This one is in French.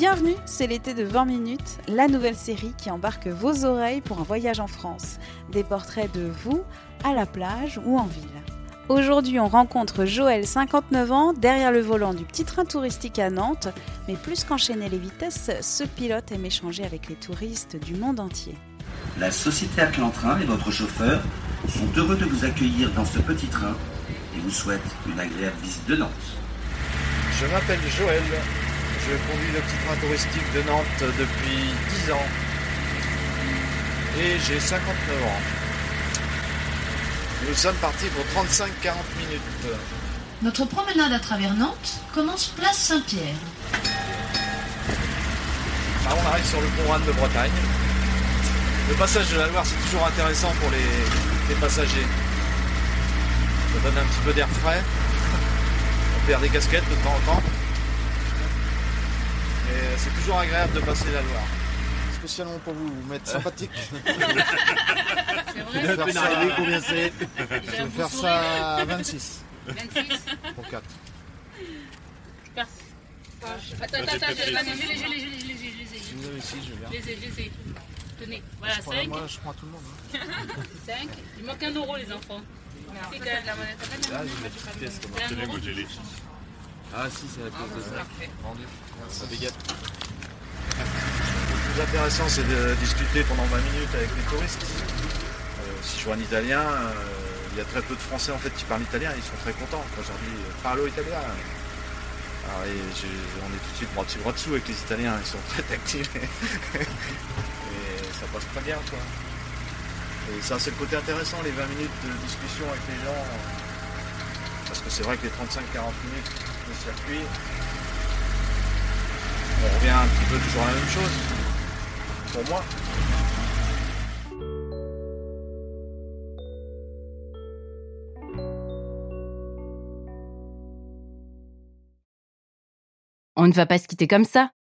Bienvenue, c'est l'été de 20 minutes, la nouvelle série qui embarque vos oreilles pour un voyage en France. Des portraits de vous, à la plage ou en ville. Aujourd'hui, on rencontre Joël, 59 ans, derrière le volant du petit train touristique à Nantes. Mais plus qu'enchaîner les vitesses, ce pilote aime échanger avec les touristes du monde entier. La société Atlantrain et votre chauffeur sont heureux de vous accueillir dans ce petit train et vous souhaitent une agréable visite de Nantes. Je m'appelle Joël. Je conduis le petit train touristique de Nantes depuis 10 ans. Et j'ai 59 ans. Nous sommes partis pour 35-40 minutes. Notre promenade à travers Nantes commence place Saint-Pierre. Là, on arrive sur le pont Anne de Bretagne. Le passage de la Loire, c'est toujours intéressant pour les, les passagers. Ça donne un petit peu d'air frais. On perd des casquettes de temps en temps. C'est toujours agréable de passer la Loire. Spécialement pour vous, vous mettre sympathique. Je vais faire ça, combien c'est Je vais faire ça à 26 26 pour 4. Merci. Attends, attends, attends, je les ai, je les ai, je les ai, je les ai, je les ai. Si vous avez ici, je viens. Je les ai, je les ai. Tenez, voilà, Je prends- 5, Moi, je prends tout le monde. hein. 5. Il manque un euro, les enfants. C'est quand même la monnaie. Là, j'ai une Ah si, c'est la cause de ça. Vendu. Ça dégage. Le plus intéressant, c'est de discuter pendant 20 minutes avec les touristes. Euh, si je vois un Italien, euh, il y a très peu de Français en fait qui parlent italien. Ils sont très contents quand je leur dis euh, parlo italien. Alors, et j'ai- on est tout de suite droit dessus, droit dessous avec les Italiens. Ils sont très tactiles et ça passe très bien quoi. Et ça, c'est le côté intéressant, les 20 minutes de discussion avec les gens. Parce que c'est vrai que les 35-40 minutes on revient un petit peu toujours à la même chose. Pour moi. On ne va pas se quitter comme ça.